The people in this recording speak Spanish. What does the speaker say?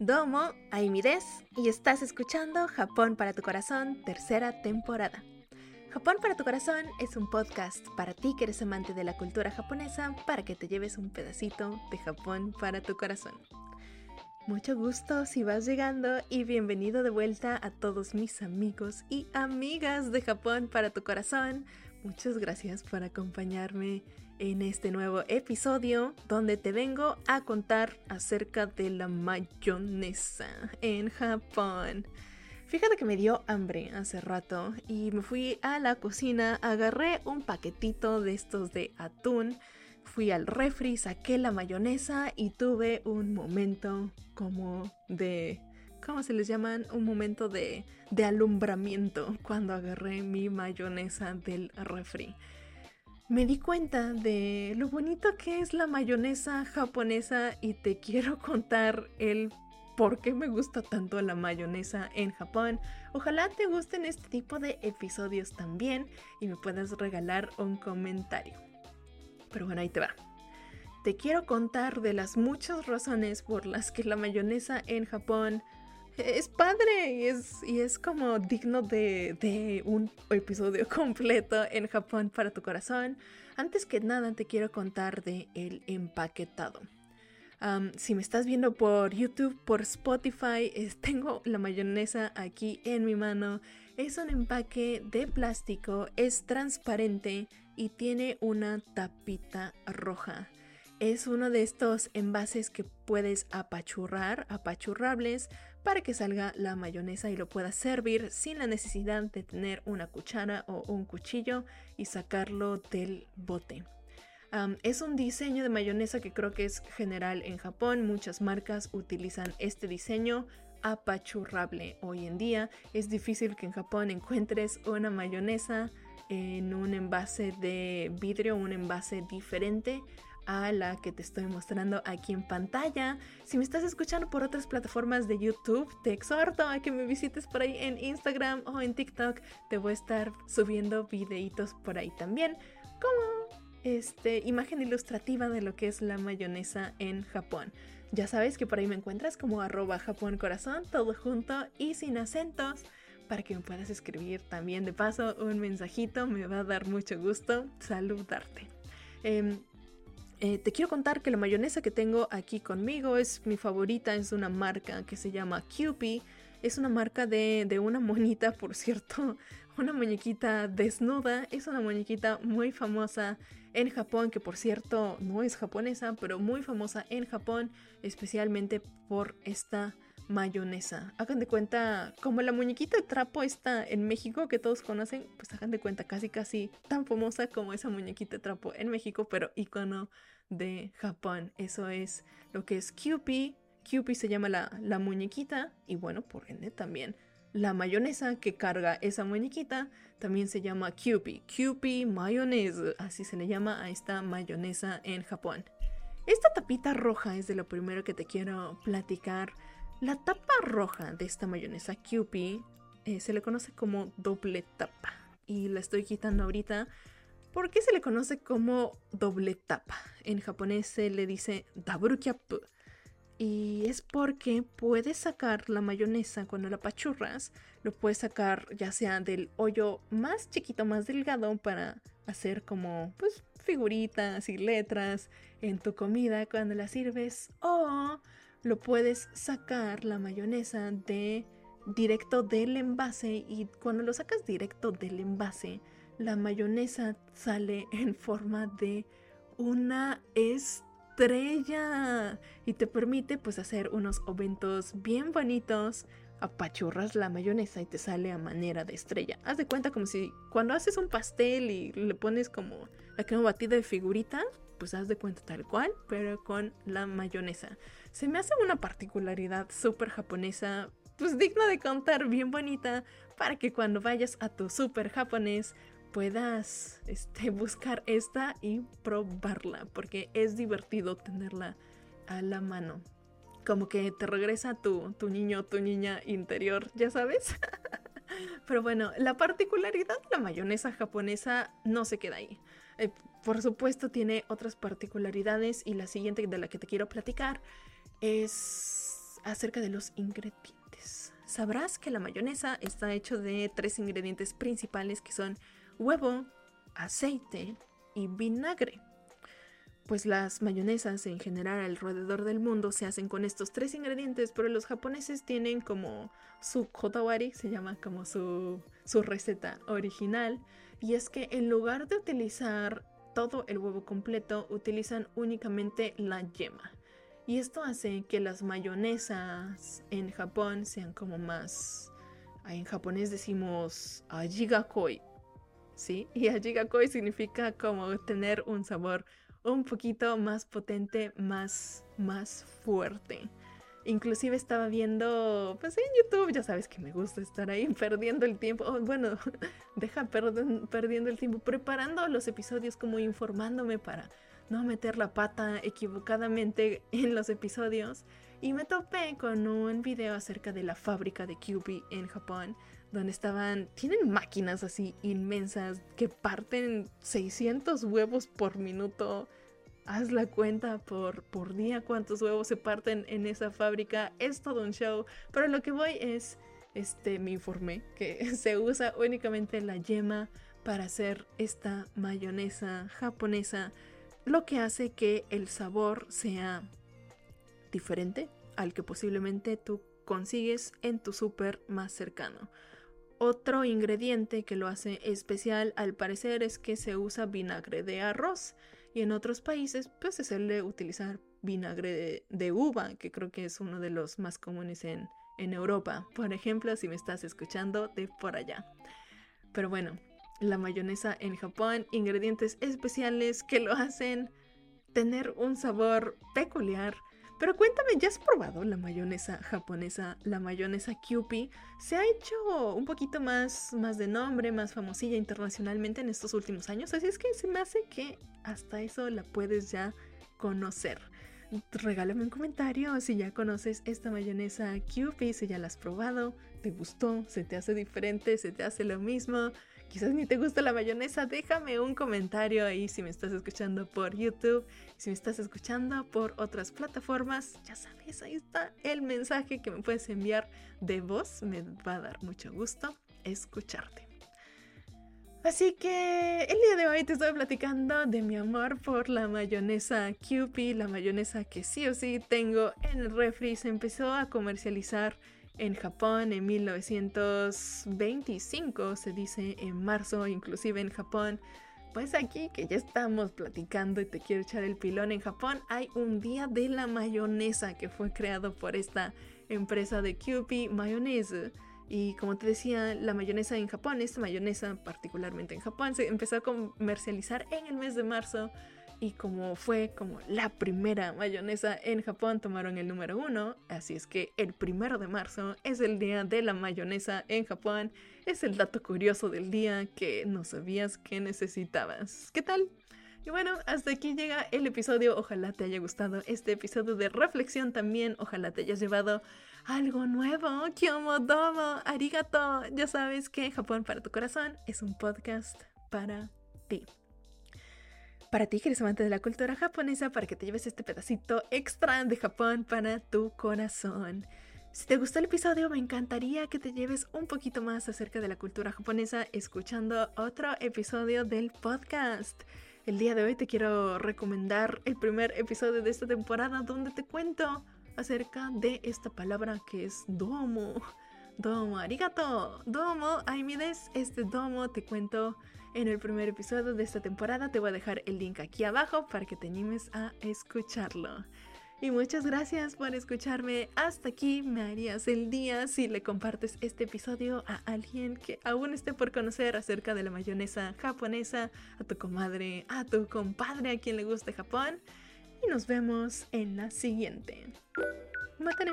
Domo, Aimi y estás escuchando Japón para tu corazón, tercera temporada. Japón para tu corazón es un podcast para ti que eres amante de la cultura japonesa para que te lleves un pedacito de Japón para tu corazón. Mucho gusto si vas llegando y bienvenido de vuelta a todos mis amigos y amigas de Japón para tu corazón. Muchas gracias por acompañarme en este nuevo episodio donde te vengo a contar acerca de la mayonesa en Japón. Fíjate que me dio hambre hace rato y me fui a la cocina, agarré un paquetito de estos de atún, fui al refri, saqué la mayonesa y tuve un momento como de... ¿Cómo se les llaman? Un momento de, de alumbramiento cuando agarré mi mayonesa del refri me di cuenta de lo bonito que es la mayonesa japonesa y te quiero contar el por qué me gusta tanto la mayonesa en Japón. Ojalá te gusten este tipo de episodios también y me puedas regalar un comentario. Pero bueno, ahí te va. Te quiero contar de las muchas razones por las que la mayonesa en Japón es padre y es, y es como digno de, un episodio completo en Japón para tu corazón. Antes que nada te quiero contar de el empaquetado. si me estás viendo por YouTube, por Spotify, tengo la mayonesa aquí en mi mano. Es un empaque de plástico, es transparente y tiene una tapita roja. Es uno de estos envases que puedes apachurrar, apachurrables, para que salga la mayonesa y lo puedas servir sin la necesidad de tener una cuchara o un cuchillo y sacarlo del bote. es un diseño de mayonesa que creo que es general en Japón. Muchas marcas utilizan este diseño apachurrable. Hoy en día es difícil que en Japón encuentres una mayonesa en un envase de vidrio, un envase diferente a la que te estoy mostrando aquí en pantalla. Si me estás escuchando por otras plataformas de YouTube, te exhorto a que me visites por ahí en Instagram o en TikTok. Te voy a estar subiendo videitos por ahí también, como este, imagen ilustrativa de lo que es la mayonesa en Japón. Ya sabes que por ahí me encuentras como arroba Japón Corazón, todo junto y sin acentos para que me puedas escribir también de paso un mensajito, me va a dar mucho gusto saludarte. Em, eh, te quiero contar que la mayonesa que tengo aquí conmigo es mi favorita, es una marca que se llama Kewpie. Es una marca de, de una monita, por cierto, una muñequita desnuda. Es una muñequita muy famosa en Japón, que por cierto no es japonesa, pero muy famosa en Japón, especialmente por esta mayonesa. Hagan de cuenta, como la muñequita de trapo está en México, que todos conocen, pues hagan de cuenta casi casi tan famosa como esa muñequita de trapo en México, pero icono de Japón. Eso es lo que es Kewpie. Kewpie se llama la, la muñequita y bueno, por ende también la mayonesa que carga esa muñequita también se llama Kewpie. Kewpie mayonesa, así se le llama a esta mayonesa en Japón. Esta tapita roja es de lo primero que te quiero platicar la tapa roja de esta mayonesa Kewpie eh, se le conoce como doble tapa y la estoy quitando ahorita. ¿Por qué se le conoce como doble tapa? En japonés se le dice daburukyapu. Y es porque puedes sacar la mayonesa cuando la pachurras, lo puedes sacar ya sea del hoyo más chiquito, más delgado para hacer como pues figuritas y letras en tu comida cuando la sirves o lo puedes sacar la mayonesa de directo del envase y cuando lo sacas directo del envase, la mayonesa sale en forma de una estrella y te permite pues hacer unos oventos bien bonitos. Apachurras la mayonesa y te sale a manera de estrella. Haz de cuenta como si cuando haces un pastel y le pones como la crema batida de figurita, pues haz de cuenta tal cual, pero con la mayonesa. Se me hace una particularidad súper japonesa, pues digna de contar, bien bonita, para que cuando vayas a tu súper japonés puedas este, buscar esta y probarla, porque es divertido tenerla a la mano. Como que te regresa tu, tu niño tu niña interior, ya sabes. Pero bueno, la particularidad la mayonesa japonesa no se queda ahí. Eh, por supuesto tiene otras particularidades y la siguiente de la que te quiero platicar es acerca de los ingredientes. Sabrás que la mayonesa está hecho de tres ingredientes principales que son huevo, aceite y vinagre. Pues las mayonesas en general alrededor del mundo se hacen con estos tres ingredientes, pero los japoneses tienen como su kodawari, se llama como su, su receta original, y es que en lugar de utilizar todo el huevo completo, utilizan únicamente la yema. Y esto hace que las mayonesas en Japón sean como más... En japonés decimos ajigakoi, ¿sí? Y ajigakoi significa como tener un sabor un poquito más potente, más, más fuerte. Inclusive estaba viendo, pues en YouTube, ya sabes que me gusta estar ahí perdiendo el tiempo. Bueno, deja perdiendo el tiempo, preparando los episodios como informándome para no meter la pata equivocadamente en los episodios. Y me topé con un video acerca de la fábrica de QB en Japón, donde estaban, tienen máquinas así inmensas que parten 600 huevos por minuto haz la cuenta por, por día cuántos huevos se parten en esa fábrica. Es todo un show. Pero lo que voy es, este, me informé que se usa únicamente la yema para hacer esta mayonesa japonesa. Lo que hace que el sabor sea diferente al que posiblemente tú consigues en tu súper más cercano. Otro ingrediente que lo hace especial al parecer es que se usa vinagre de arroz y en otros países pues se suele utilizar vinagre de, uva, que creo que es uno de los más comunes en, en Europa. Por ejemplo, si me estás escuchando de por allá. Pero bueno, la mayonesa en Japón, ingredientes especiales que lo hacen tener un sabor peculiar pero cuéntame, ¿ya has probado la mayonesa japonesa, la mayonesa Kewpie? Se ha hecho un poquito más, más de nombre, más famosilla internacionalmente en estos últimos años, así es que se me hace que hasta eso la puedes ya conocer. Regálame un comentario si ya conoces esta mayonesa Kewpie, si ya la has probado, te gustó, se te hace diferente, se te hace lo mismo, quizás ni te gusta la mayonesa, déjame un comentario ahí si me estás escuchando por YouTube, si me estás escuchando por otras plataformas, ya sabes, ahí está el mensaje que me puedes enviar de voz, me va a dar mucho gusto escucharte. Así que el día de hoy te estoy platicando de mi amor por la mayonesa Kewpie, la mayonesa que sí o sí tengo en el refri, se empezó a comercializar en Japón en 1925, se dice en marzo, inclusive en Japón. Pues aquí que ya estamos platicando y te quiero echar el pilón en Japón, hay un día de la mayonesa que fue creado por esta empresa de Kewpie Mayonnaise. Y como te decía, la mayonesa en Japón, esta mayonesa particularmente en Japón, se empezó a comercializar en el mes de marzo y como fue como la primera mayonesa en Japón, tomaron el número uno. Así es que el primero de marzo es el día de la mayonesa en Japón. Es el dato curioso del día que no sabías que necesitabas. ¿Qué tal? Y bueno, hasta aquí llega el episodio. Ojalá te haya gustado este episodio de reflexión también. Ojalá te hayas llevado algo nuevo. Kyomodomo, arigato. Ya sabes que Japón para tu corazón es un podcast para ti para ti que eres amante de la cultura japonesa, para que te lleves este pedacito extra de Japón para tu corazón. Si te gustó el episodio, me encantaría que te lleves un poquito más acerca de la cultura japonesa escuchando otro episodio del podcast. El día de hoy te quiero recomendar el primer episodio de esta temporada donde te cuento acerca de esta palabra que es domo. Domo, arigato. Domo, aimides. Este domo te cuento en el primer episodio de esta temporada. Te voy a dejar el link aquí abajo para que te animes a escucharlo. Y muchas gracias por escucharme. Hasta aquí me harías el día si le compartes este episodio a alguien que aún esté por conocer acerca de la mayonesa japonesa, a tu comadre, a tu compadre, a quien le guste Japón. Y nos vemos en la siguiente. Matane.